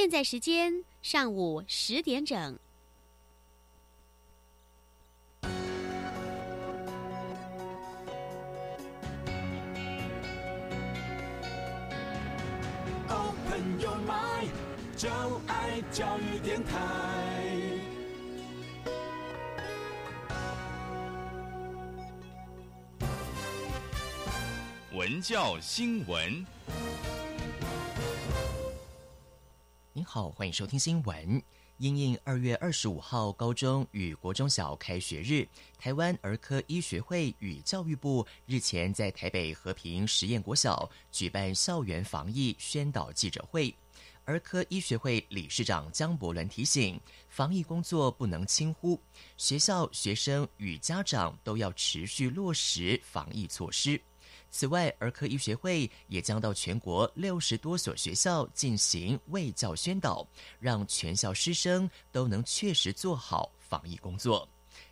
现在时间上午十点整。Open your mind，就爱教育电台。文教新闻，您好，欢迎收听新闻。因应二月二十五号高中与国中小开学日，台湾儿科医学会与教育部日前在台北和平实验国小举办校园防疫宣导记者会。儿科医学会理事长江伯伦提醒，防疫工作不能轻忽，学校、学生与家长都要持续落实防疫措施。此外，儿科医学会也将到全国六十多所学校进行卫教宣导，让全校师生都能确实做好防疫工作。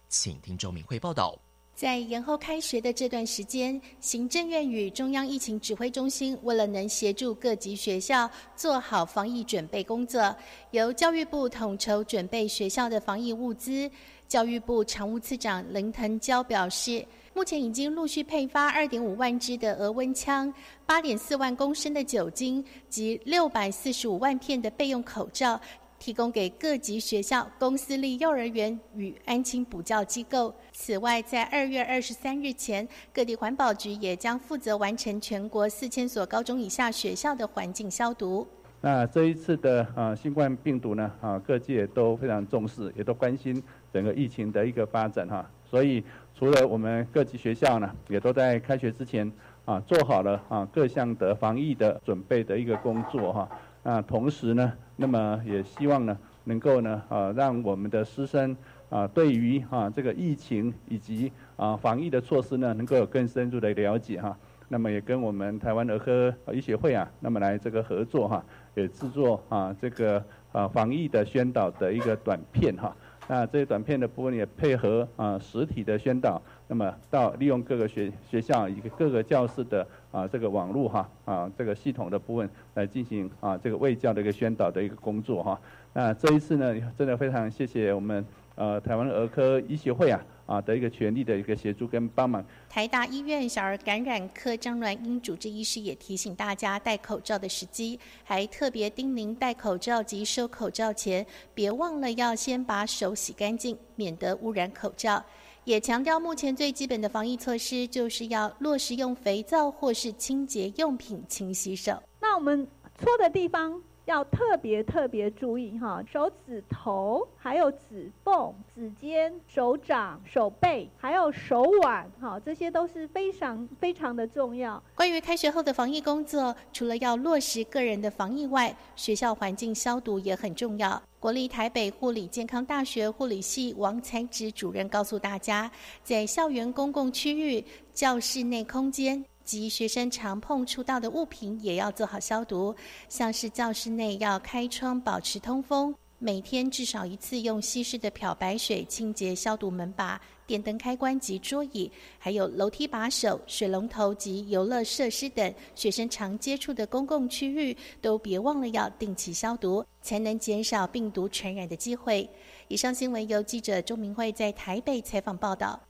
请听周明慧报道。在延后开学的这段时间，行政院与中央疫情指挥中心为了能协助各级学校做好防疫准备工作，由教育部统筹准备学校的防疫物资。教育部常务次长林腾蛟表示。目前已经陆续配发二点五万支的额温枪、八点四万公升的酒精及六百四十五万片的备用口罩，提供给各级学校、公私立幼儿园与安亲补教机构。此外，在二月二十三日前，各地环保局也将负责完成全国四千所高中以下学校的环境消毒。那这一次的啊新冠病毒呢啊各界都非常重视，也都关心整个疫情的一个发展哈，所以。除了我们各级学校呢，也都在开学之前啊做好了啊各项的防疫的准备的一个工作哈。啊同时呢，那么也希望呢能够呢啊让我们的师生啊对于啊这个疫情以及啊防疫的措施呢能够有更深入的了解哈。那么也跟我们台湾儿科医学会啊，那么来这个合作哈，也制作啊这个啊防疫的宣导的一个短片哈。那这些短片的部分也配合啊实体的宣导，那么到利用各个学学校以及各个教室的啊这个网络哈啊这个系统的部分来进行啊这个卫教的一个宣导的一个工作哈。那这一次呢，真的非常谢谢我们呃台湾儿科医学会啊。啊的一个权利的一个协助跟帮忙。台大医院小儿感染科张鸾英主治医师也提醒大家戴口罩的时机，还特别叮咛戴口罩及收口罩前，别忘了要先把手洗干净，免得污染口罩。也强调目前最基本的防疫措施就是要落实用肥皂或是清洁用品清洗手。那我们搓的地方。要特别特别注意哈，手指头、还有指缝、指尖、手掌、手背，还有手腕，哈，这些都是非常非常的重要。关于开学后的防疫工作，除了要落实个人的防疫外，学校环境消毒也很重要。国立台北护理健康大学护理系王才植主任告诉大家，在校园公共区域、教室内空间。及学生常碰触到的物品也要做好消毒，像是教室内要开窗保持通风，每天至少一次用稀释的漂白水清洁消毒门把、电灯开关及桌椅，还有楼梯把手、水龙头及游乐设施等学生常接触的公共区域，都别忘了要定期消毒，才能减少病毒传染的机会。以上新闻由记者周明慧在台北采访报道。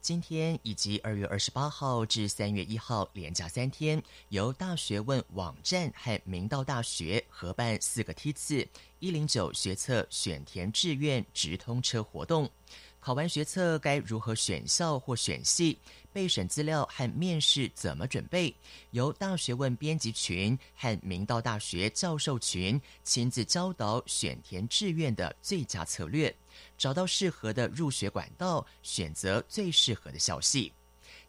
今天以及二月二十八号至三月一号连假三天，由大学问网站和明道大学合办四个梯次一零九学测选填志愿直通车活动。考完学测该如何选校或选系？备审资料和面试怎么准备？由大学问编辑群和明道大学教授群亲自教导选填志愿的最佳策略。找到适合的入学管道，选择最适合的校系。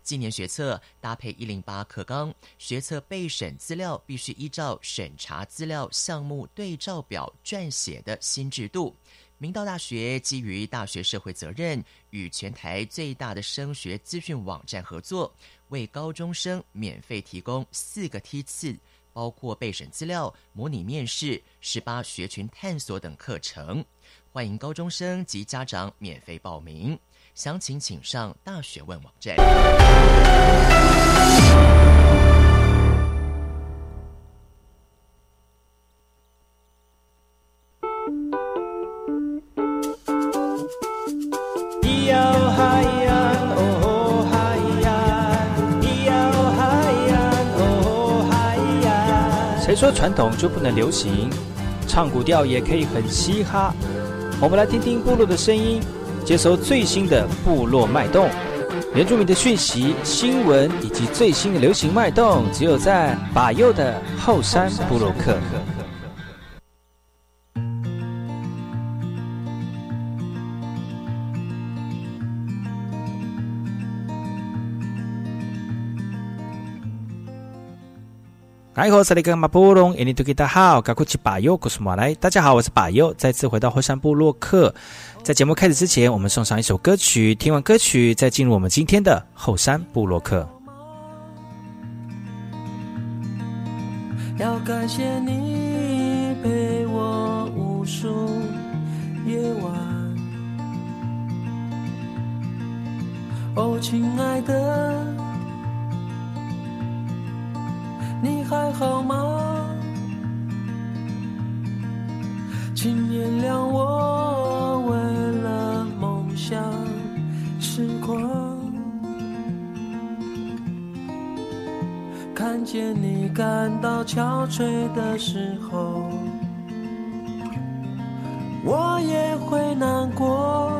今年学测搭配一零八课纲，学测备审资料必须依照审查资料项目对照表撰写的新制度。明道大学基于大学社会责任，与全台最大的升学资讯网站合作，为高中生免费提供四个梯次，包括备审资料、模拟面试、十八学群探索等课程。欢迎高中生及家长免费报名。详情请上大学问网站。谁说传统就不能流行？唱古调也可以很嘻哈。我们来听听部落的声音，接收最新的部落脉动、原住民的讯息、新闻以及最新的流行脉动，只有在把右的后山部落克。哎，我是那个马布隆，印尼土著大号，赶快去把右，古苏马来。大家好，我是把右，再次回到后山部落客。在节目开始之前，我们送上一首歌曲，听完歌曲再进入我们今天的后山部落客。要感谢你陪我无数夜晚，哦，亲爱的。你还好吗？请原谅我为了梦想痴狂。看见你感到憔悴的时候，我也会难过。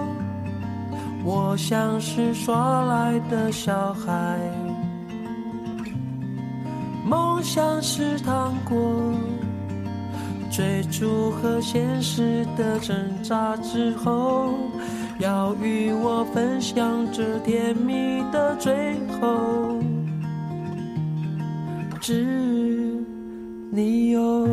我像是耍赖的小孩。梦想是糖果，追逐和现实的挣扎之后，要与我分享这甜蜜的最后，只你有。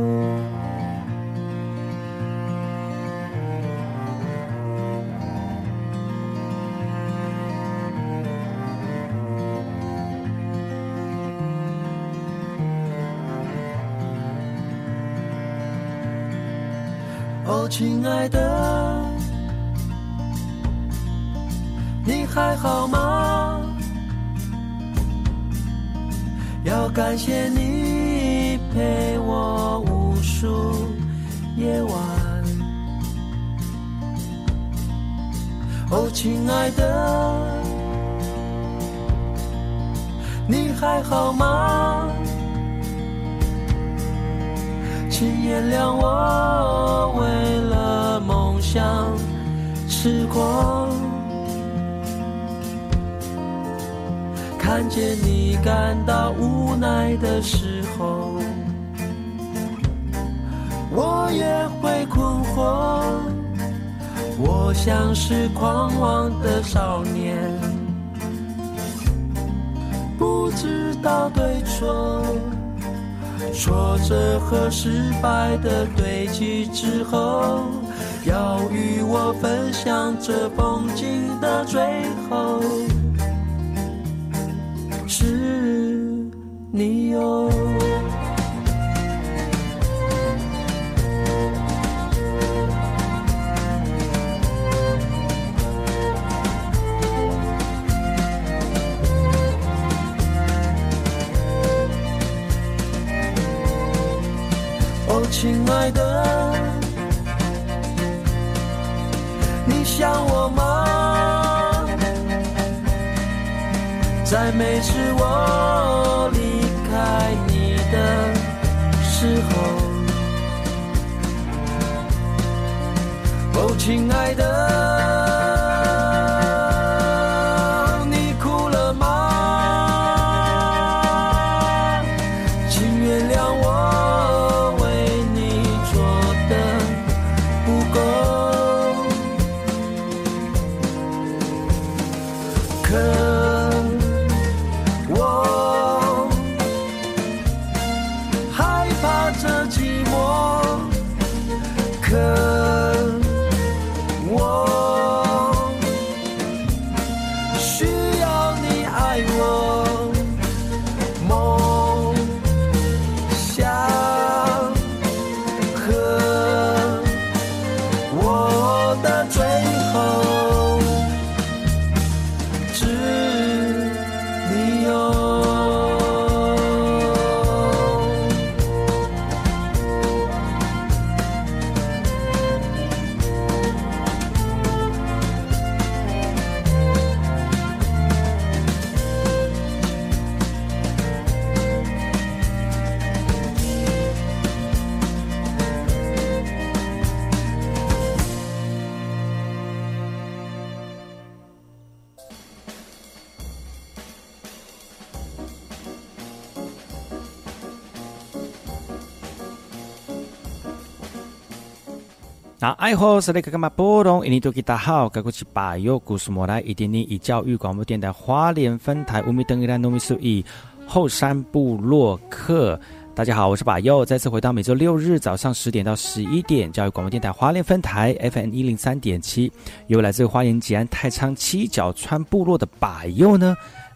亲爱的，你还好吗？要感谢你陪我无数夜晚。哦，亲爱的，你还好吗？请原谅我为了梦想痴狂，看见你感到无奈的时候，我也会困惑。我像是狂妄的少年，不知道对错。挫折和失败的堆积之后，要与我分享这风景的最后，是你哦。亲爱的，你想我吗？在每次我离开你的时候，哦，亲爱的。爱好是那个干嘛波动？印尼多吉大好，该过去把右故事莫来一点点以教育广播电台花莲分台乌米登伊兰糯米苏以后山部落客。大家好，我是把右，再次回到每周六日早上十点到十一点，教育广播电台花莲分台 FM 一零三点七，由来自花莲吉安太仓七角川部落的把右呢。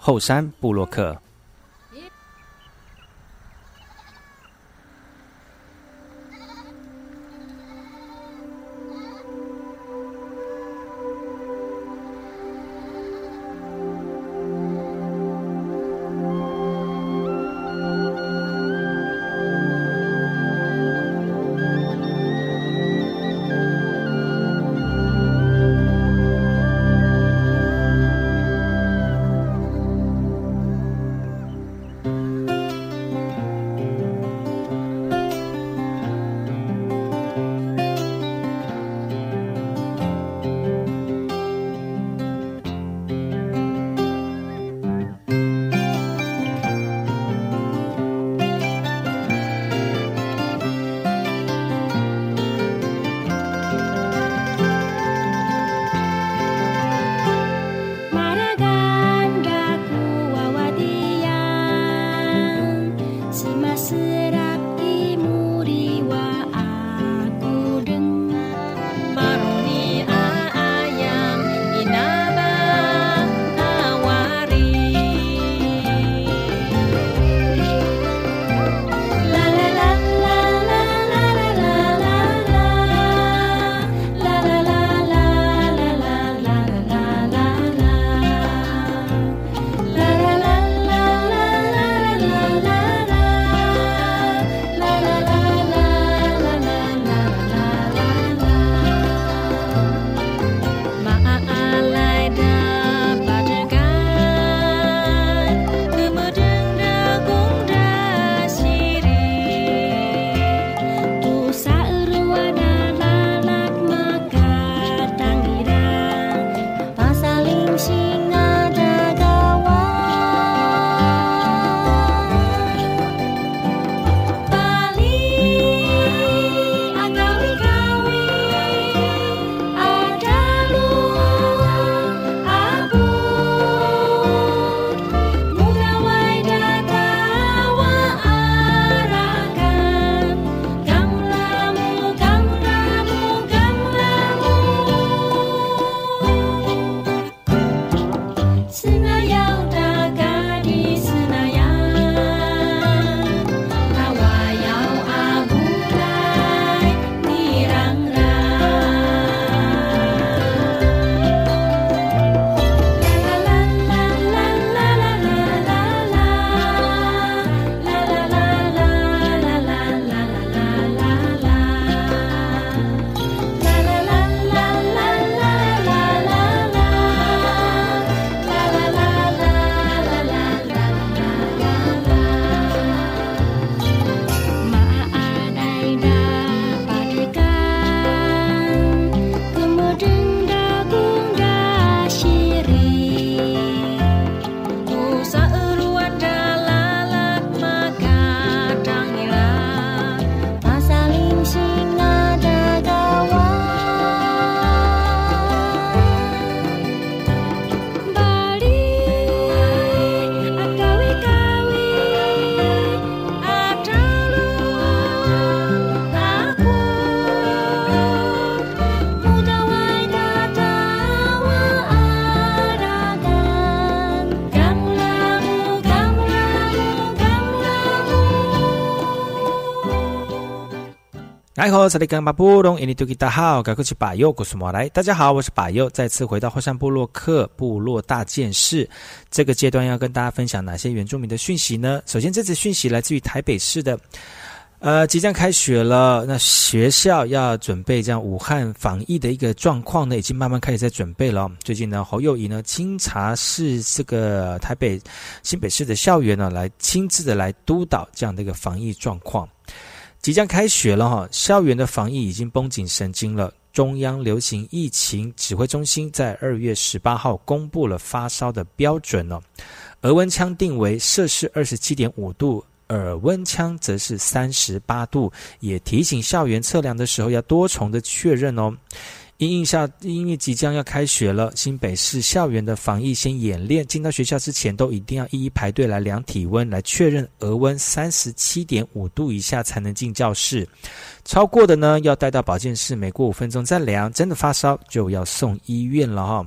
后山布洛克。大家好，我是巴佑，再次回到后山部落克部落大件事。这个阶段要跟大家分享哪些原住民的讯息呢？首先，这次讯息来自于台北市的呃，即将开学了，那学校要准备这样武汉防疫的一个状况呢，已经慢慢开始在准备了。最近呢，侯友谊呢清查市这个台北新北市的校园呢，来亲自的来督导这样的一个防疫状况。即将开学了哈，校园的防疫已经绷紧神经了。中央流行疫情指挥中心在二月十八号公布了发烧的标准哦，额温枪定为摄氏二十七点五度。耳温枪则是三十八度，也提醒校园测量的时候要多重的确认哦。因应下，因为即将要开学了，新北市校园的防疫先演练，进到学校之前都一定要一一排队来量体温，来确认额温三十七点五度以下才能进教室，超过的呢要带到保健室，每过五分钟再量，真的发烧就要送医院了哈。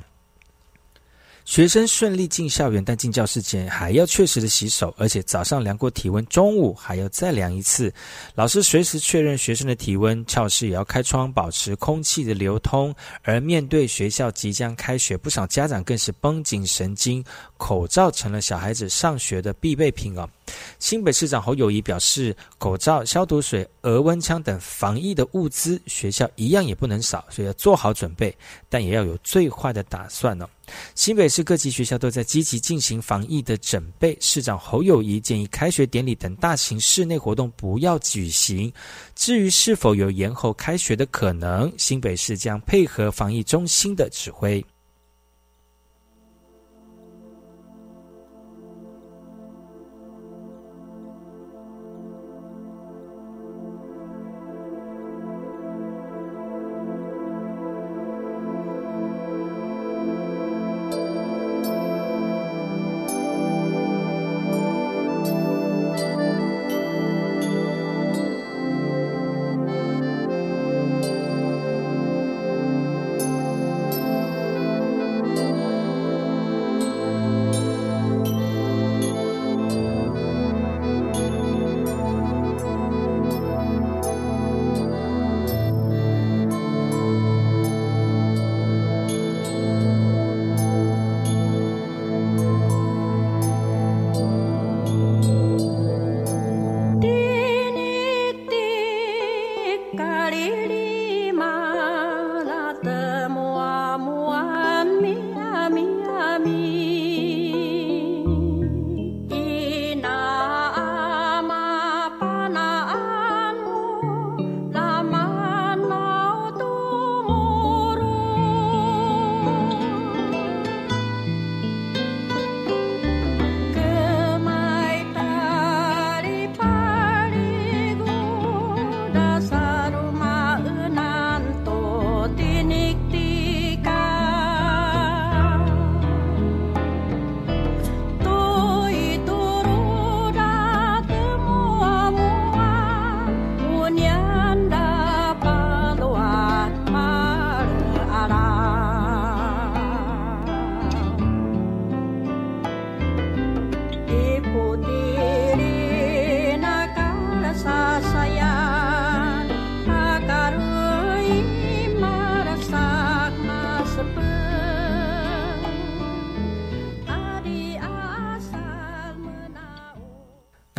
学生顺利进校园，但进教室前还要确实的洗手，而且早上量过体温，中午还要再量一次。老师随时确认学生的体温，教室也要开窗，保持空气的流通。而面对学校即将开学，不少家长更是绷紧神经，口罩成了小孩子上学的必备品哦。新北市长侯友谊表示，口罩、消毒水、额温枪等防疫的物资，学校一样也不能少，所以要做好准备，但也要有最坏的打算呢。新北市各级学校都在积极进行防疫的准备。市长侯友谊建议，开学典礼等大型室内活动不要举行。至于是否有延后开学的可能，新北市将配合防疫中心的指挥。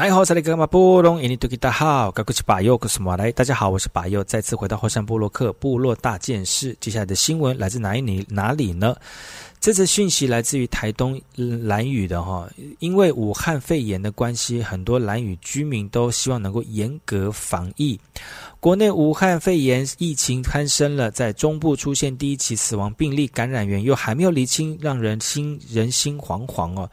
I 大家好，我是巴佑，再次回到后山部落克部落大件事。接下来的新闻来自哪里？哪里呢？这次讯息来自于台东兰屿的哈，因为武汉肺炎的关系，很多兰屿居民都希望能够严格防疫。国内武汉肺炎疫情攀升了，在中部出现第一起死亡病例，感染源又还没有厘清，让人心人心惶惶哦。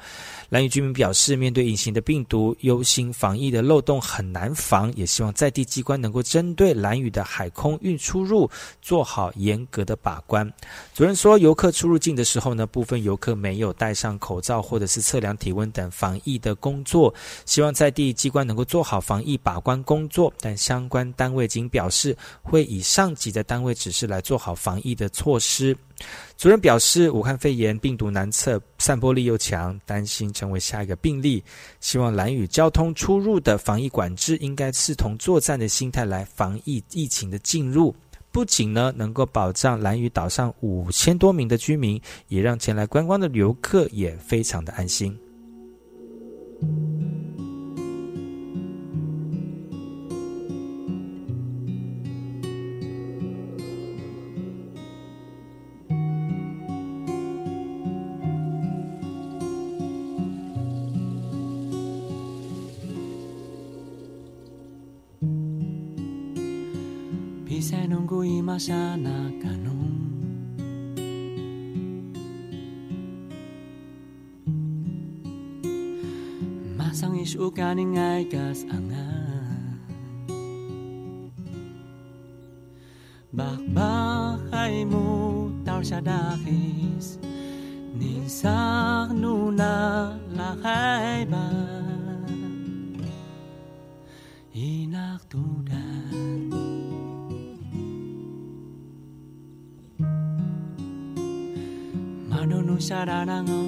蓝屿居民表示，面对隐形的病毒，忧心防疫的漏洞很难防，也希望在地机关能够针对蓝屿的海空运出入做好严格的把关。主任说，游客出入境的时候呢，部分游客没有戴上口罩或者是测量体温等防疫的工作，希望在地机关能够做好防疫把关工作。但相关单位仅表示，会以上级的单位指示来做好防疫的措施。主任表示，武汉肺炎病毒难测，散播力又强，担心成为下一个病例。希望蓝屿交通出入的防疫管制应该视同作战的心态来防疫疫情的进入，不仅呢能够保障蓝屿岛上五千多名的居民，也让前来观光的游客也非常的安心。 세는 구이마사 나가농 masang isukaning ay kas anga. Bakbak mo tar siya dakis Nisak no 사랑하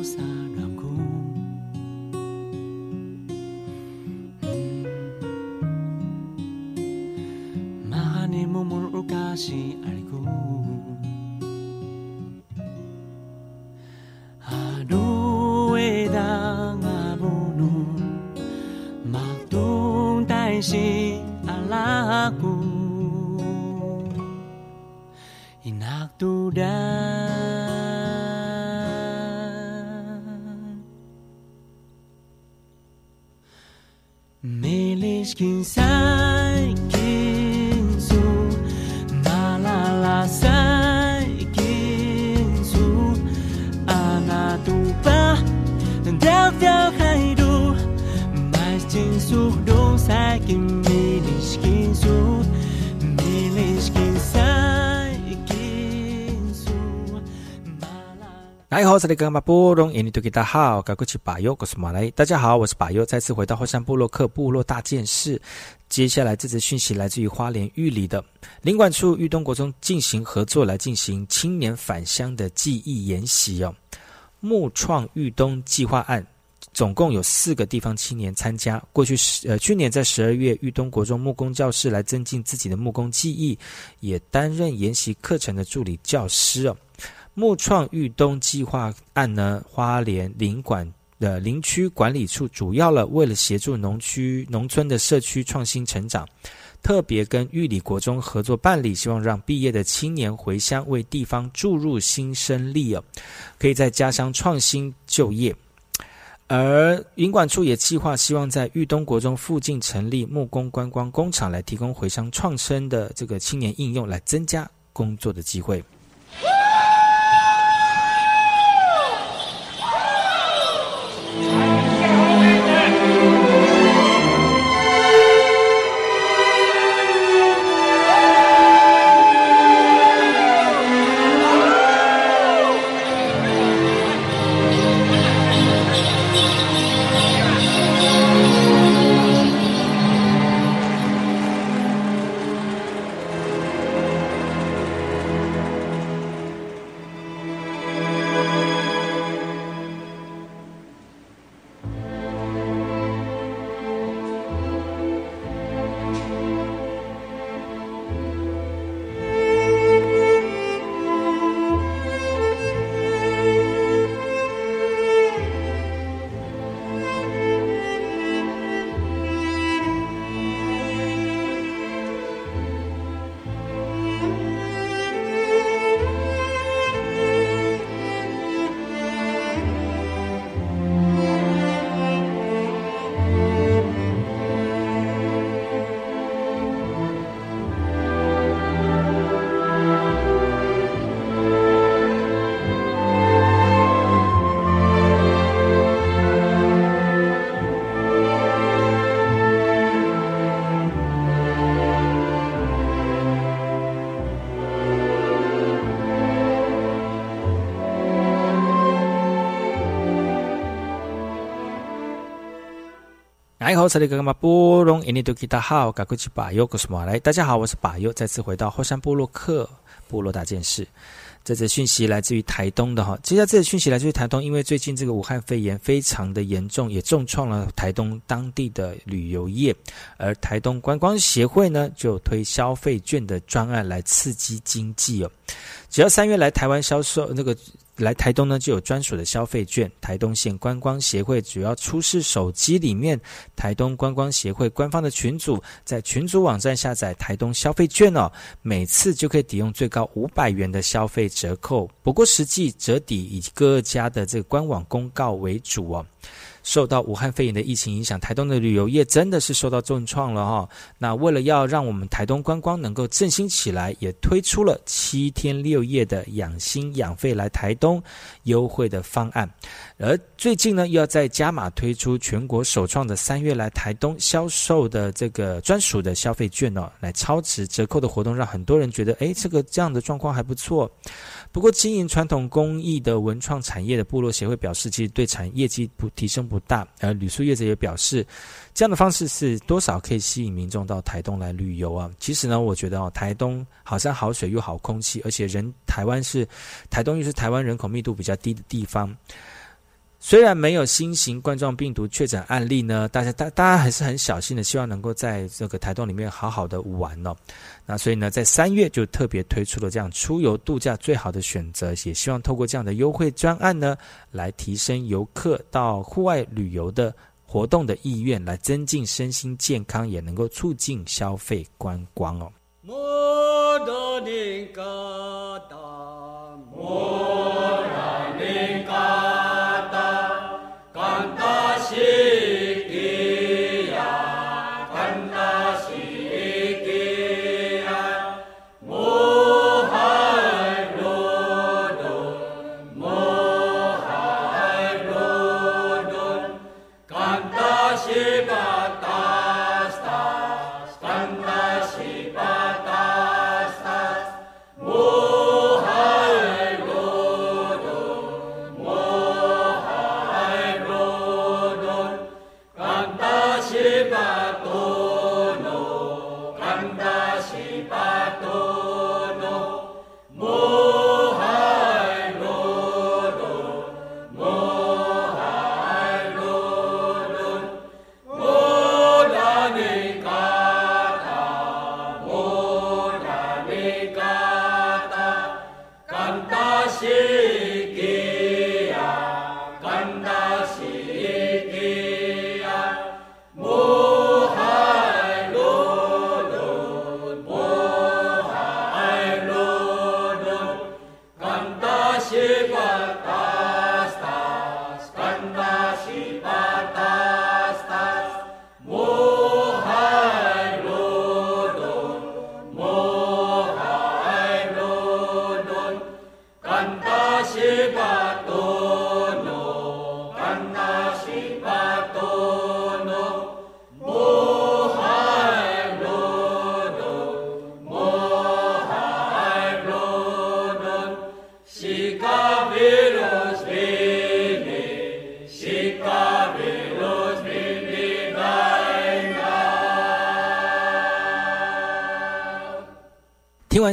来好，这里跟马布隆印尼多吉大好，赶过去巴友，我是马来。大家好，我是巴友，再次回到后山部落克部落大件事。接下来这则讯息来自于花莲玉里的领馆处玉东国中进行合作，来进行青年返乡的记忆研习哦。木创玉东计划案。总共有四个地方青年参加。过去十呃，去年在十二月，玉东国中木工教室来增进自己的木工技艺，也担任研习课程的助理教师哦。木创玉东计划案呢，花莲林管的林区管理处主要了为了协助农区农村的社区创新成长，特别跟玉里国中合作办理，希望让毕业的青年回乡为地方注入新生力哦，可以在家乡创新就业。而营管处也计划，希望在玉东国中附近成立木工观光工厂，来提供回乡创生的这个青年应用，来增加工作的机会。哎，好，这里干嘛波隆印尼多吉大好，赶快去把右，我是马来。大家好，我是把右，再次回到后山部落克部落大件事。这则讯息来自于台东的哈，接下来这则讯息来自于台东，因为最近这个武汉肺炎非常的严重，也重创了台东当地的旅游业，而台东观光协会呢就推消费券的专案来刺激经济哦。只要三月来台湾销售那个。来台东呢，就有专属的消费券。台东县观光协会主要出示手机里面台东观光协会官方的群组，在群组网站下载台东消费券哦，每次就可以抵用最高五百元的消费折扣。不过实际折抵以各家的这个官网公告为主哦。受到武汉肺炎的疫情影响，台东的旅游业真的是受到重创了哈。那为了要让我们台东观光能够振兴起来，也推出了七天六夜的养心养肺来台东优惠的方案。而最近呢，又要在加码推出全国首创的三月来台东销售的这个专属的消费券哦，来超值折扣的活动，让很多人觉得，哎，这个这样的状况还不错。不过，经营传统工艺的文创产业的部落协会表示，其实对产业绩不提升不大。而旅宿业者也表示，这样的方式是多少可以吸引民众到台东来旅游啊？其实呢，我觉得哦，台东好像好水又好空气，而且人台湾是台东又是台湾人口密度比较低的地方。虽然没有新型冠状病毒确诊案例呢，大家大大家还是很小心的，希望能够在这个台东里面好好的玩哦。那所以呢，在三月就特别推出了这样出游度假最好的选择，也希望透过这样的优惠专案呢，来提升游客到户外旅游的活动的意愿，来增进身心健康，也能够促进消费观光哦。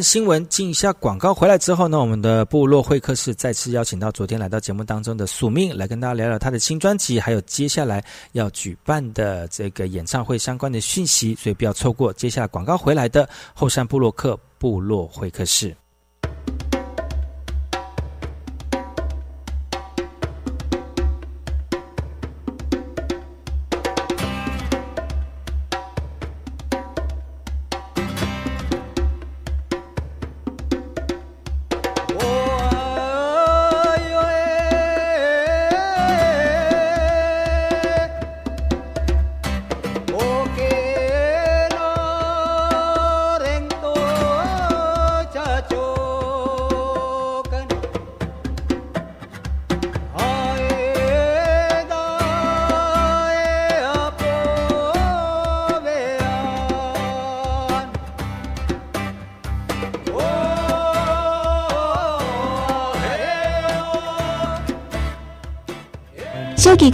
新闻，进一下广告。回来之后呢，我们的部落会客室再次邀请到昨天来到节目当中的宿命，来跟大家聊聊他的新专辑，还有接下来要举办的这个演唱会相关的讯息。所以不要错过接下来广告回来的后山部落客部落会客室。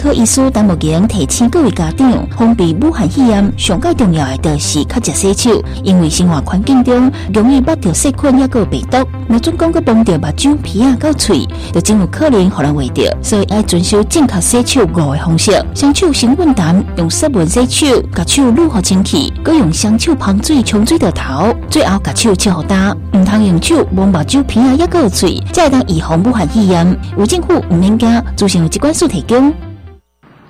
科医师陈木贤提醒各位家长，防备武汉肺炎上界重要的就是较食洗手，因为生活环境中容易捌到细菌也个病毒。若总讲个碰到目睭、鼻啊、到嘴，就真有可能互人会着，所以要遵守正确洗手五个方式：双手先稳淡，用湿润洗手，甲手愈好清气，搁用双手碰水冲水到头，最后甲手拭好干，唔通用手摸目睭、鼻啊、也个嘴，才会当预防武汉肺炎。有政府唔免惊，自行有机关署提供。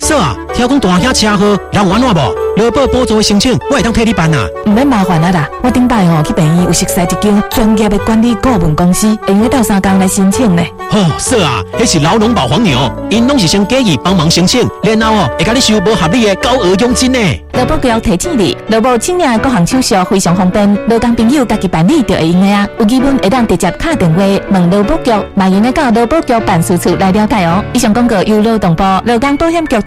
嫂啊，听讲大兄车祸，人有安怎无？劳保补助的申请，我会当替你办啊。唔免麻烦啊啦，我顶摆吼去病院有熟悉一间专业的管理顾问公司，会用到三工来申请呢。哦，嫂啊，迄是老农保黄牛，因拢是先建议帮忙申请，然后哦会甲你收无合理的高额佣金呢。劳保局提醒你，劳保请领的各项手续非常方便，劳工朋友家己办理就会用的啊。有疑问会当直接打电话问劳保局，嘛用得到劳保局办事处来了解哦。以上广告由劳动部劳工保险局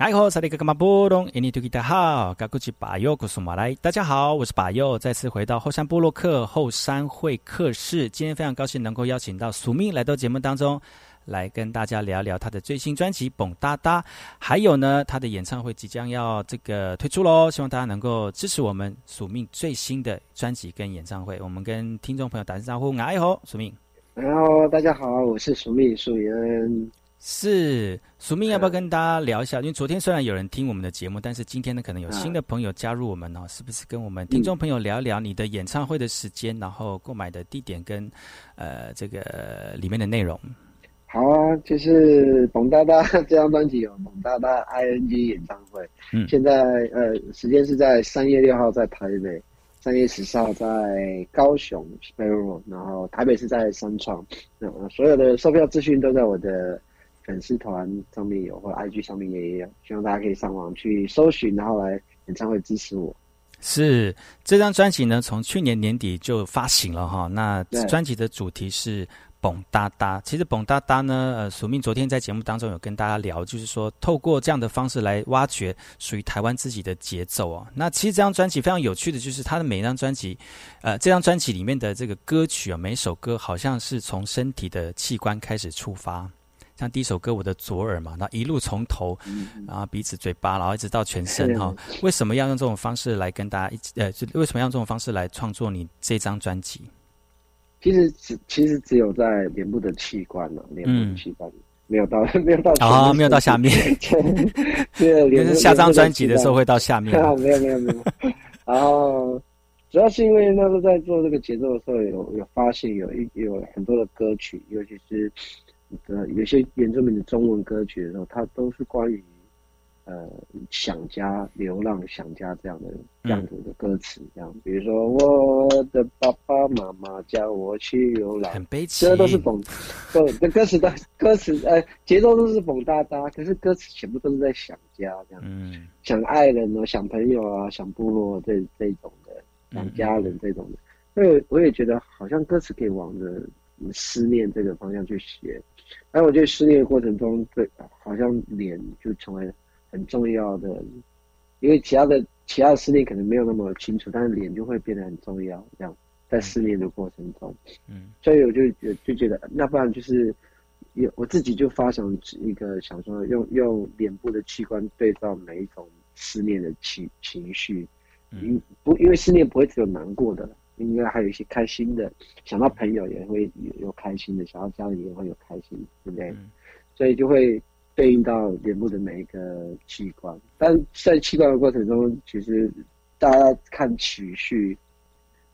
哎吼，萨利格格马波隆，印尼土著好，嘎古吉巴右古苏马来，大家好，我是巴右，再次回到后山部落克后山会客室，今天非常高兴能够邀请到苏命来到节目当中。来跟大家聊聊他的最新专辑《蹦哒哒》，还有呢，他的演唱会即将要这个推出喽，希望大家能够支持我们署命最新的专辑跟演唱会。我们跟听众朋友打声招呼，哎吼，署命。然后大家好，我是署命署员。是署命，要不要跟大家聊一下？因为昨天虽然有人听我们的节目，但是今天呢，可能有新的朋友加入我们哦，是不是跟我们听众朋友聊一聊你的演唱会的时间，然后购买的地点跟呃这个里面的内容？好啊，就是《董大大》这张专辑有《董大大》ING 演唱会，嗯，现在呃时间是在三月六号在台北，三月十四号在高雄然后台北是在三创，嗯，所有的售票资讯都在我的粉丝团上面有，或者 IG 上面也有，希望大家可以上网去搜寻，然后来演唱会支持我。是这张专辑呢，从去年年底就发行了哈，那专辑的主题是。蹦哒哒，其实蹦哒哒呢，呃，署命昨天在节目当中有跟大家聊，就是说透过这样的方式来挖掘属于台湾自己的节奏哦。那其实这张专辑非常有趣的，就是它的每一张专辑，呃，这张专辑里面的这个歌曲啊，每首歌好像是从身体的器官开始出发，像第一首歌我的左耳嘛，那一路从头，然后鼻子、嘴巴，然后一直到全身哈。为什么要用这种方式来跟大家一起？呃，为什么要用这种方式来创作你这张专辑？其实只其实只有在脸部的器官了，脸部的器官没有到 没有到啊，没有到下面。对，就是下张专辑的时候会到下面。没有没有没有。然后主要是因为那时候在做这个节奏的时候，有有发现有一有很多的歌曲，尤其是呃有些原住民的中文歌曲的时候，它都是关于。呃，想家、流浪、想家这样的这样子的歌词，这样，比如说我的爸爸妈妈叫我去流浪，很悲情，这都是蹦，不，这歌词的歌词，呃，节奏都是蹦哒哒，可是歌词全部都是在想家这样，嗯，想爱人哦，想朋友啊，想部落这这种的，想家人这种的，所以我也觉得好像歌词可以往着思念这个方向去写，但我觉得思念的过程中，对，好像脸就成为。很重要的，因为其他的其他的思念可能没有那么清楚，但是脸就会变得很重要。这样在思念的过程中，嗯，所以我就就就觉得，那不然就是有我自己就发想一个想说，用用脸部的器官对照每一种思念的情情绪，嗯不因为思念不会只有难过的，应该还有一些开心的，想到朋友也会有有开心的，想到家里也会有开心，对不对？所以就会。对应到脸部的每一个器官，但在器官的过程中，其实大家看曲序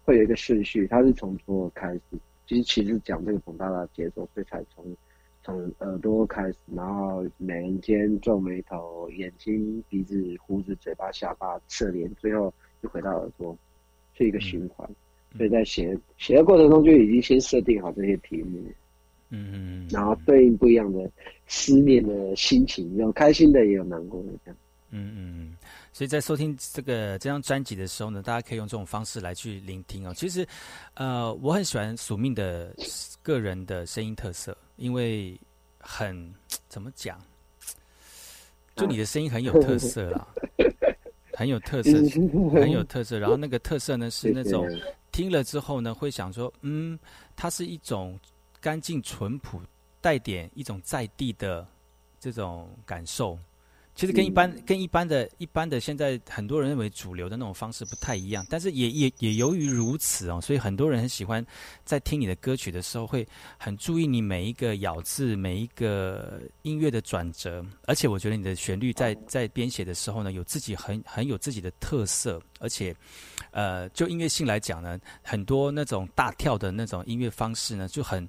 会有一个顺序，它是从左开始。其实其实讲这个膨大的节奏，所以才从从耳朵开始，然后美人尖、皱眉头、眼睛、鼻子、胡子、嘴巴、下巴、侧脸，最后就回到耳朵，是一个循环。所以在写写的过程中就已经先设定好这些题目，嗯，然后对应不一样的思念的心情，有开心的，也有难过的，这样。嗯嗯，所以在收听这个这张专辑的时候呢，大家可以用这种方式来去聆听哦。其实，呃，我很喜欢署命的个人的声音特色。因为很怎么讲，就你的声音很有特色啦，很有特色，很有特色。然后那个特色呢，是那种听了之后呢，会想说，嗯，它是一种干净淳朴，带点一种在地的这种感受。其实跟一般跟一般的一般的现在很多人认为主流的那种方式不太一样，但是也也也由于如此哦，所以很多人很喜欢在听你的歌曲的时候会很注意你每一个咬字每一个音乐的转折，而且我觉得你的旋律在在编写的时候呢，有自己很很有自己的特色，而且呃就音乐性来讲呢，很多那种大跳的那种音乐方式呢，就很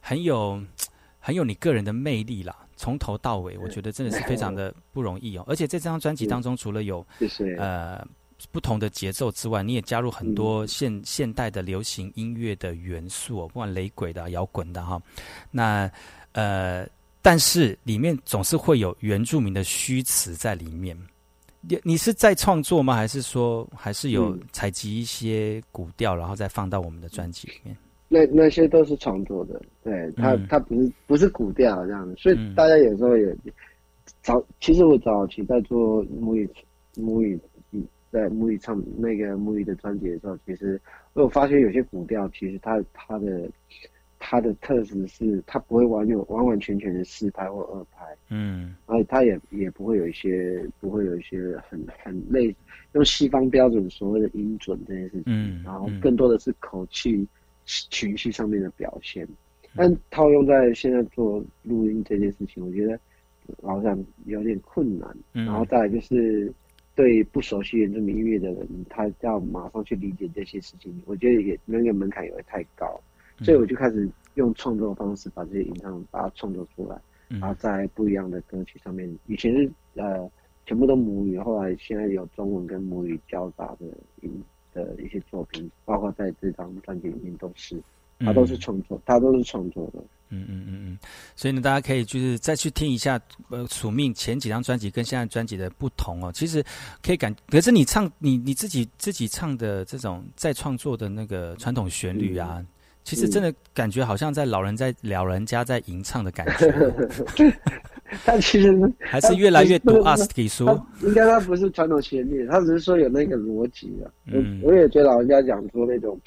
很有很有你个人的魅力啦。从头到尾，我觉得真的是非常的不容易哦。而且在这张专辑当中，除了有呃不同的节奏之外，你也加入很多现现代的流行音乐的元素哦，不管雷鬼的、摇滚的哈。那呃，但是里面总是会有原住民的虚词在里面。你你是在创作吗？还是说还是有采集一些古调，然后再放到我们的专辑里面？那那些都是创作的，对他他不是不是古调这样的，所以大家有时候也早，其实我早期在做母语母语在母语唱那个母语的专辑的时候，其实我有发现有些古调，其实它它的它的特质是它不会完全完完全全的四拍或二拍，嗯，而且它也也不会有一些不会有一些很很类用西方标准所谓的音准这件事情，嗯，然后更多的是口气。情绪上面的表现，但套用在现在做录音这件事情，我觉得好像有点困难。然后再来就是对不熟悉原住民音乐的人，他要马上去理解这些事情，我觉得也那个门槛也会太高。所以我就开始用创作方式把这些影像把它创作出来，然后在不一样的歌曲上面，以前是呃全部都母语，后来现在有中文跟母语交杂的音。的一些作品，包括在这张专辑里面都是，他都是创作，他都是创作的。嗯嗯嗯嗯，所以呢，大家可以就是再去听一下，呃，署命前几张专辑跟现在专辑的不同哦。其实可以感，可是你唱你你自己自己唱的这种再创作的那个传统旋律啊，其实真的感觉好像在老人在老人家在吟唱的感觉。他其实还是越来越读阿斯提书，应该他不是传统旋律，他只是说有那个逻辑啊。嗯，我也觉得老人家讲说那种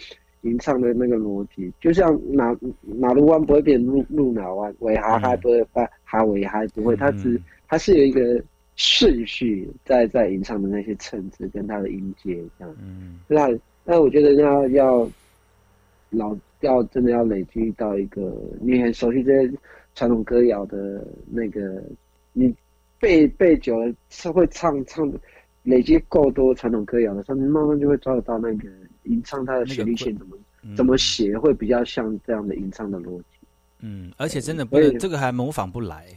吟唱的那个逻辑，就像哪哪路湾不会变路路哪湾，尾哈哈不会发哈尾还不会，他只他是有一个顺序在在吟唱的那些层次跟他的音阶这样。嗯，那那我觉得要要老要真的要累积到一个你很熟悉这些。传统歌谣的那个，你背背久了是会唱唱，累积够多传统歌谣的时候，你慢慢就会抓得到那个吟唱它的旋律线怎么怎么写，会比较像这样的吟唱的逻辑。嗯，而且真的不能，这个还模仿不来。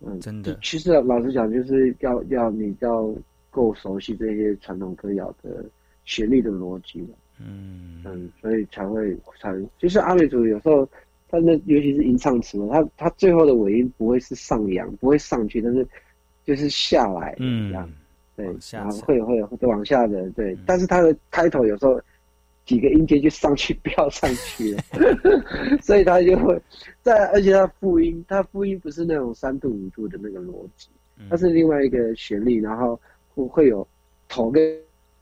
嗯，真的。其实老实讲，就是要要你要够熟悉这些传统歌谣的旋律的逻辑嗯嗯，所以才会才，其实阿美族有时候。他那尤其是吟唱词嘛，他他最后的尾音不会是上扬，不会上去，但是就是下来，嗯，这样，对，然后会会会往下的，对，但是他的开头有时候几个音阶就上去 飙上去了，所以他就会在，而且他复音，他复音不是那种三度五度的那个逻辑，它是另外一个旋律，然后会会有头跟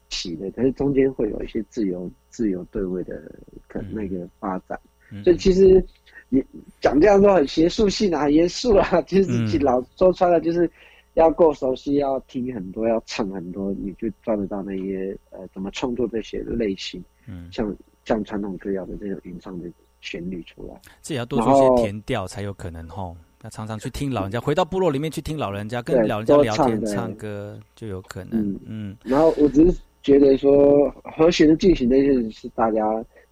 起的，可是中间会有一些自由自由对位的可那个发展。所以其实你讲这样都很学术性啊，很严肃啊。其实老说穿了，就是要够熟悉，要听很多，要唱很多，你就抓得到那些呃怎么创作这些类型。嗯，像像传统歌谣的这种吟唱的旋律出来，这也要多做一些填调才有可能吼。要常常去听老人家，回到部落里面去听老人家，跟老人家聊天、唱歌就有可能。嗯，然后我只是觉得说和弦的进行那些是大家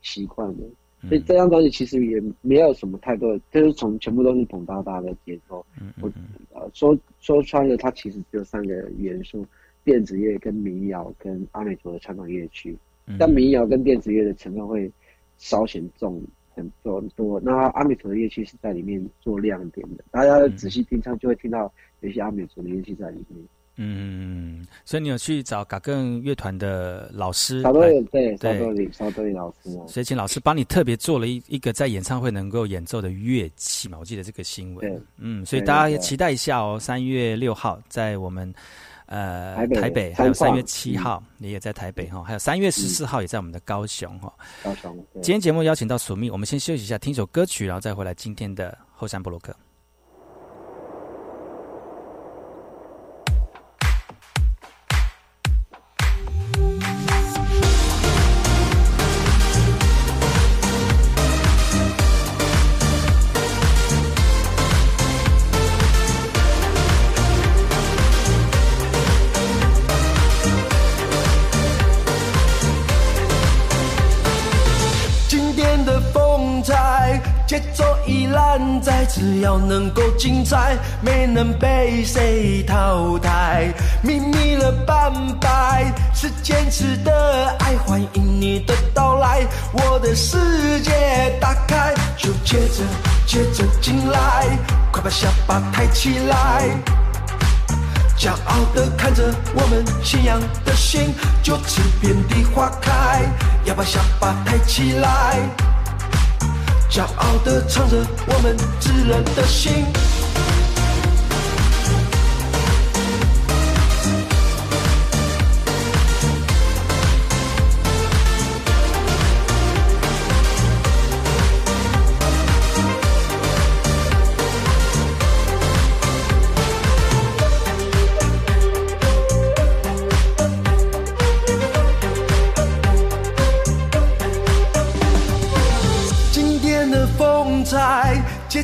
习惯的。所以这张专辑其实也没有什么太多，就是从全部都是捧大大的节奏。我呃说说穿了，它其实只有三个元素：电子乐、跟民谣、跟阿美族的传统乐曲。但民谣跟电子乐的成分会稍显重很多很多。那阿美族的乐器是在里面做亮点的，大家仔细听唱就会听到有些阿美族的乐器在里面。嗯，所以你有去找嘎更乐团的老师？对，少多里少多里老师啊。所以请老师帮你特别做了一一个在演唱会能够演奏的乐器嘛？我记得这个新闻。对，嗯，所以大家也期待一下哦。三月六号在我们呃台北，还有三月七号你也在台北哈，还有三月十四号也在我们的高雄哈。高雄。今天节目邀请到索命，我们先休息一下，听首歌曲，然后再回来今天的后山布洛克。要能够精彩，没能被谁淘汰。秘密了半白，是坚持的爱，欢迎你的到来，我的世界打开，就接着接着进来，快把下巴抬起来，骄傲的看着我们信仰的心，就此遍地花开，要把下巴抬起来。骄傲地唱着我们炙热的心。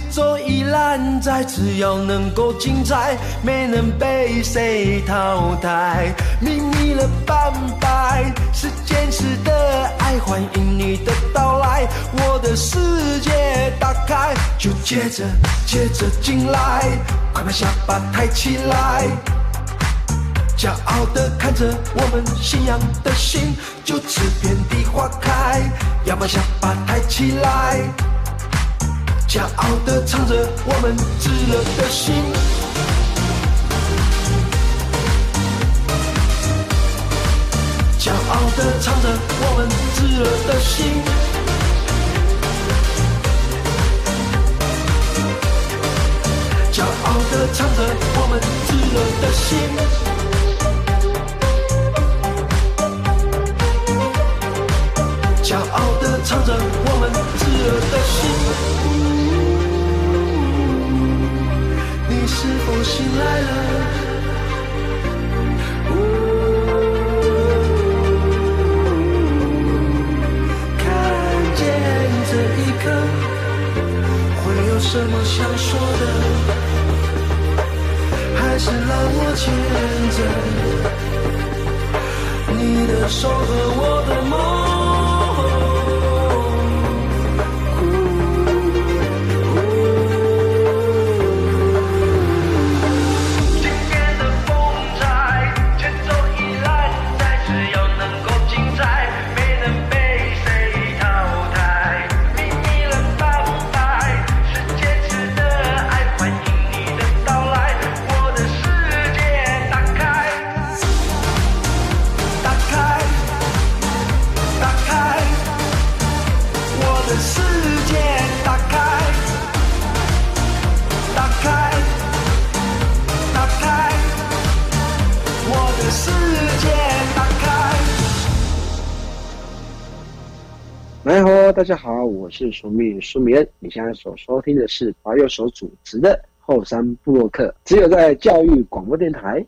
节奏已烂在，只要能够精彩，没能被谁淘汰。秘密了半白，是坚持的爱，欢迎你的到来，我的世界打开，就接着接着进来，快把下巴抬起来，骄傲的看着我们信仰的心，就此遍地花开，要把下巴抬起来。骄傲地唱着我们炙热的心，骄傲地唱着我们炙热的心，骄傲地唱着我们炙热的心。醒来了？看见这一刻，会有什么想说的？还是让我牵着你的手和我的梦？世界难开。来哦大家好，我是苏密苏米恩。你现在所收听的是华右手主持的后山部落客，只有在教育广播电台。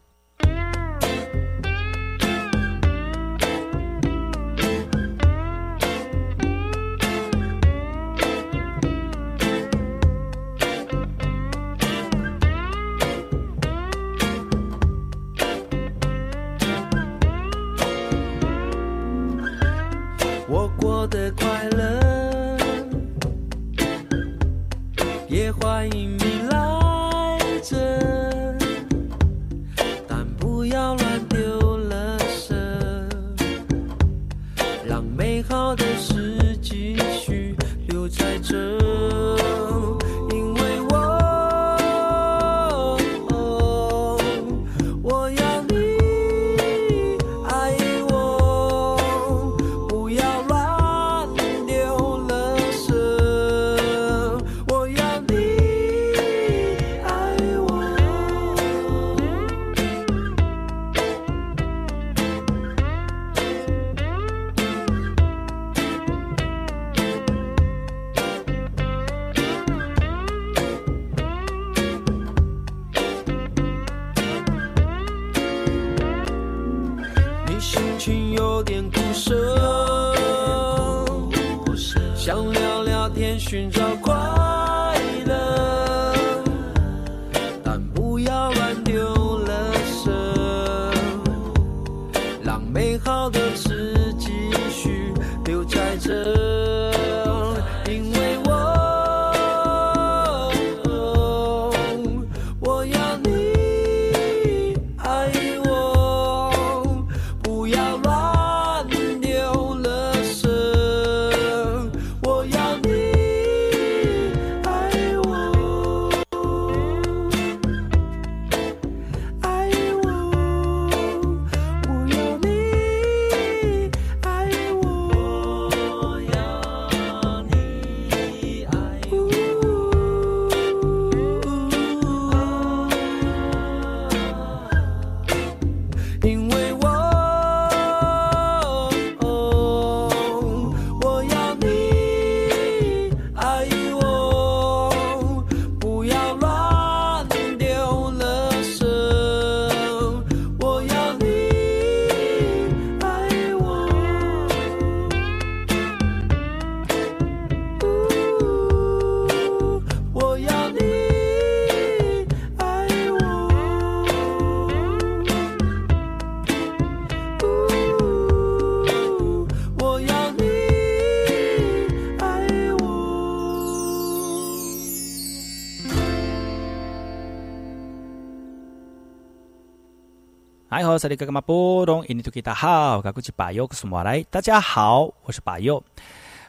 好，萨利格格马波隆，印尼土吉大好，噶古吉巴尤克苏马来，大家好，我是巴尤。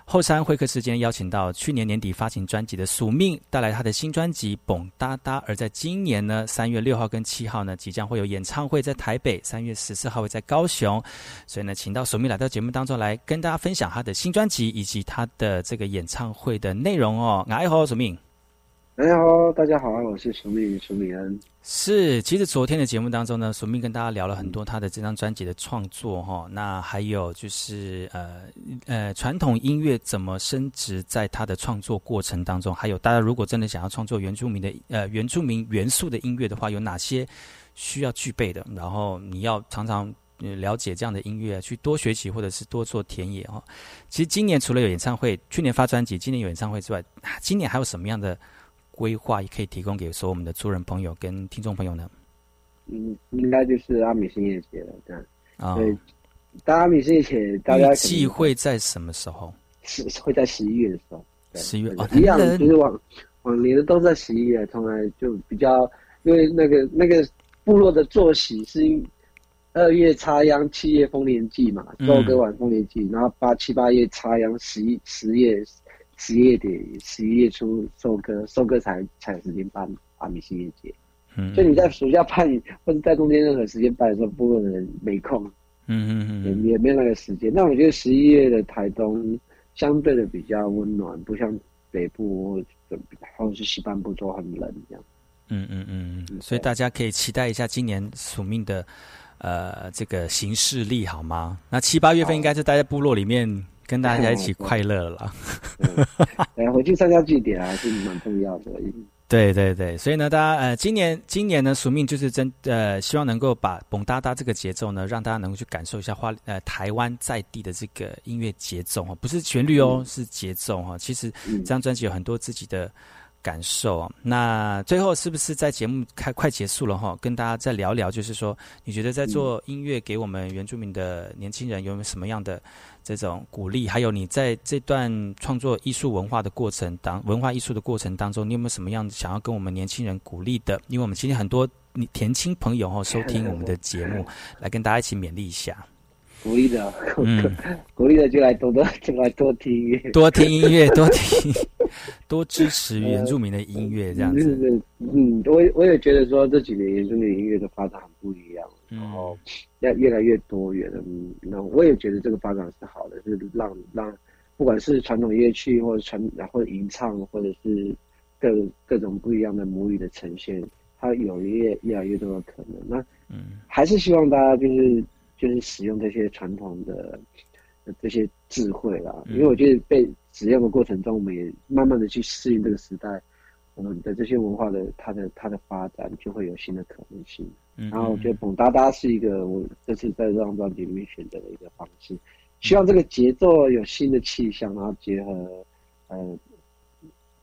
后山会客时间邀请到去年年底发行专辑的宿命，带来他的新专辑《蹦哒哒》。而在今年呢，三月六号跟七号呢，即将会有演唱会在台北，三月十四号会在高雄。所以呢，请到宿命来到节目当中来跟大家分享他的新专辑以及他的这个演唱会的内容哦。哎好，宿命。大家好，大家好，我是苏明苏明恩。是，其实昨天的节目当中呢，苏明跟大家聊了很多他的这张专辑的创作哈。那还有就是呃呃，传统音乐怎么升值在他的创作过程当中？还有大家如果真的想要创作原住民的呃原住民元素的音乐的话，有哪些需要具备的？然后你要常常了解这样的音乐，去多学习或者是多做田野哈。其实今年除了有演唱会，去年发专辑，今年有演唱会之外，今年还有什么样的？规划也可以提供给所有我们的族人朋友跟听众朋友呢。嗯，应该就是阿米星夜节了，这样啊。对，阿米星夜节大家忌会在什么时候？是 会在十一月的时候。十一月一样，就是往往年的都在十一月，从来就比较，因为那个那个部落的作息是二月插秧，七月丰年祭嘛，收割完丰年祭，然后八七八月插秧，十一十月。十一月底、十一月初收割，收割才才有时间办阿米西耶节。嗯，就你在暑假办或者在中间任何时间办的时候，部分人没空。嗯嗯嗯，也也没有那个时间。那我觉得十一月的台东相对的比较温暖，不像北部或者是西半部都很冷这样。嗯嗯嗯，所以大家可以期待一下今年署命的呃这个行事历好吗？那七八月份应该是待在部落里面。跟大家一起快乐了，哎，回去参加祭典还是蛮重要的。对对对，所以呢，大家呃，今年今年呢，署命就是真呃，希望能够把蹦哒哒这个节奏呢，让大家能够去感受一下花呃台湾在地的这个音乐节奏哦，不是旋律哦，是节奏哈。其实这张专辑有很多自己的感受。那最后是不是在节目开快结束了哈，跟大家再聊聊，就是说你觉得在做音乐给我们原住民的年轻人有没有什么样的这种鼓励？还有你在这段创作艺术文化的过程当文化艺术的过程当中，你有没有什么样想要跟我们年轻人鼓励的？因为我们今天很多你年轻朋友哈收听我们的节目，来跟大家一起勉励一下。鼓励的，鼓励的就来多多就来多听音乐，多听音乐，多听，多支持原住民的音乐，这样子。嗯，我我也觉得说这几年原住民音乐的发展很不一样，然后要越来越多元了。嗯，那我也觉得这个发展是好的，是让让不管是传统乐器，或者传，然后吟唱，或者是各各种不一样的母语的呈现，它有越越来越多的可能。那嗯，还是希望大家就是。就是使用这些传统的这些智慧啦，因为我觉得被使用的过程中，我们也慢慢的去适应这个时代，我们的这些文化的它的它的发展就会有新的可能性。然后我觉得《蹦哒哒》是一个我这次在这张专辑里面选择的一个方式，希望这个节奏有新的气象，然后结合呃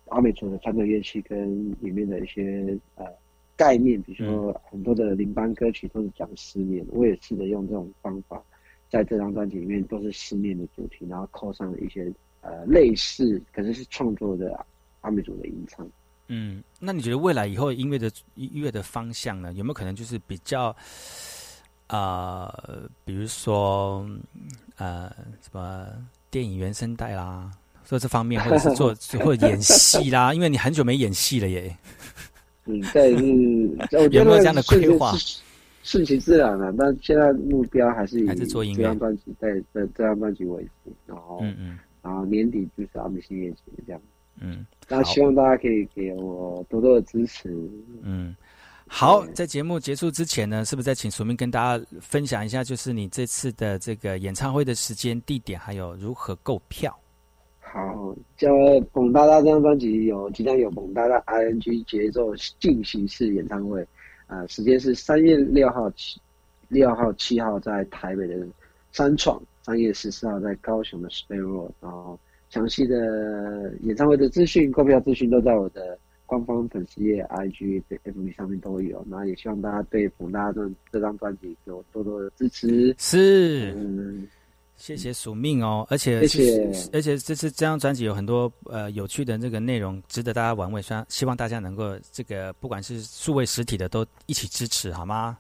阿美族的传统乐器跟里面的一些呃。概念，比如说很多的林班歌曲都是讲思念，我也试着用这种方法，在这张专辑里面都是思念的主题，然后扣上了一些呃类似，可能是创作的阿美族的吟唱。嗯，那你觉得未来以后音乐的音乐的方向呢？有没有可能就是比较啊，比如说呃什么电影原声带啦，做这方面，或者是做 或者演戏啦？因为你很久没演戏了耶。嗯，对，嗯，有没有这样的规划顺其自然了。但现在目标还是以还是做音乐这张专辑，对，这这张专辑为主。然后，嗯嗯，然后年底就是阿米新业绩这样。嗯，那希望大家可以给我多多的支持。嗯，好，在节目结束之前呢，是不是再请署名跟大家分享一下，就是你这次的这个演唱会的时间、地点，还有如何购票？好，叫《蹦大大》这张专辑有即将有《蹦哒哒》ING 节奏进行式演唱会，啊，时间是三月六号七六号七号在台北的三创，三月十四号在高雄的 Space Road，然后详细的演唱会的资讯、购票资讯都在我的官方粉丝页 IG、FB 上面都有，那也希望大家对《蹦哒这这张专辑有多多的支持。是。嗯。谢谢署命哦，而且谢谢，而且这次这张专辑有很多呃有趣的这个内容，值得大家玩味。希望希望大家能够这个不管是数位实体的都一起支持，好吗？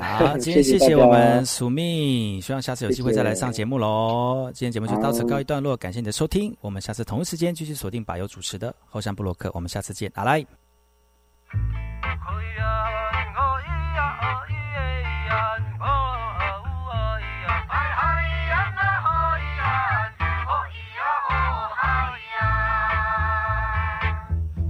好，今天谢谢我们署命，希望下次有机会再来上节目喽。今天节目就到此告一段落，感谢你的收听，我们下次同一时间继续锁定把油主持的后山布洛克，我们下次见，阿来。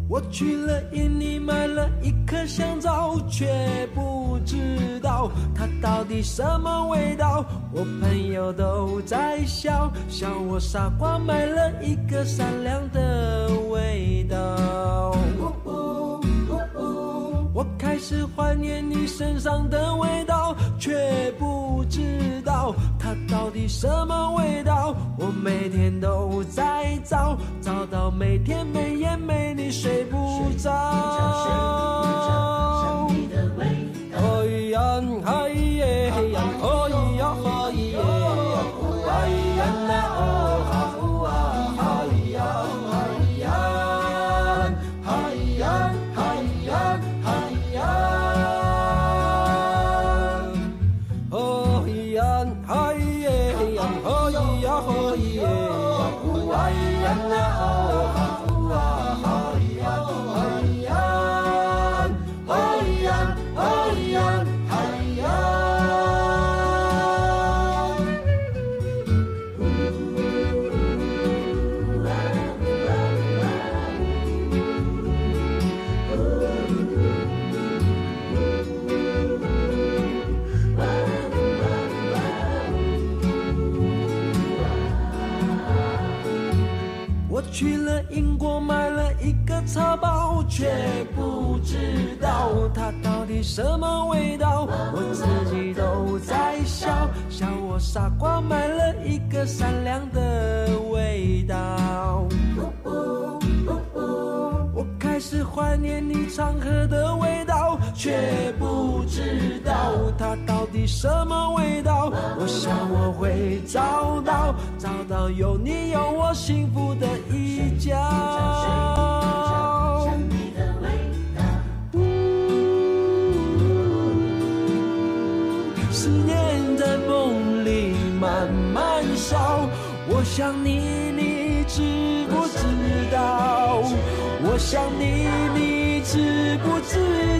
我去了印尼买了一颗香皂，却不知道它到底什么味道。我朋友都在笑，笑我傻瓜买了一个善良的味道。我开始怀念你身上的味道，却不知道它到底什么味道。我每天都在找，找到每天每夜没你睡不着。哎呀，哎呀，哎呀，什么味道。我自己都在笑，笑我傻瓜买了一个善良的味道。我开始。怀念你常喝的味道，却不知道它到底什么味道。我想我会找到，找到有你有我幸福的一角。想你，你知不知道？我想你，你知不知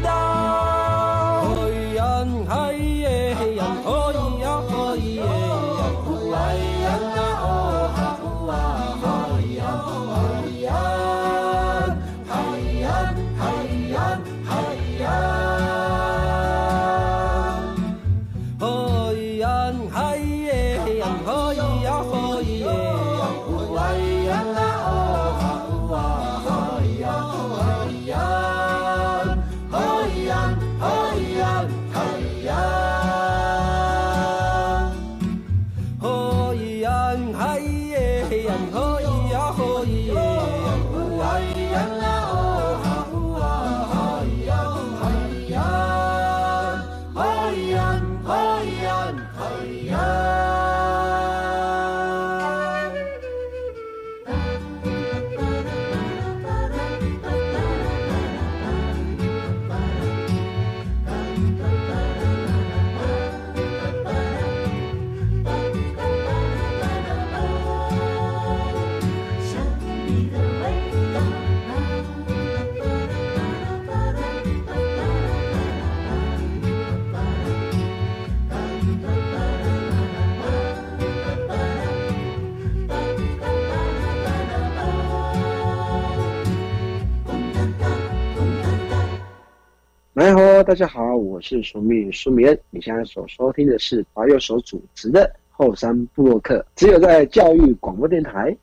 大家好，我是苏密苏米恩。你现在所收听的是华友所主持的后山部落客，只有在教育广播电台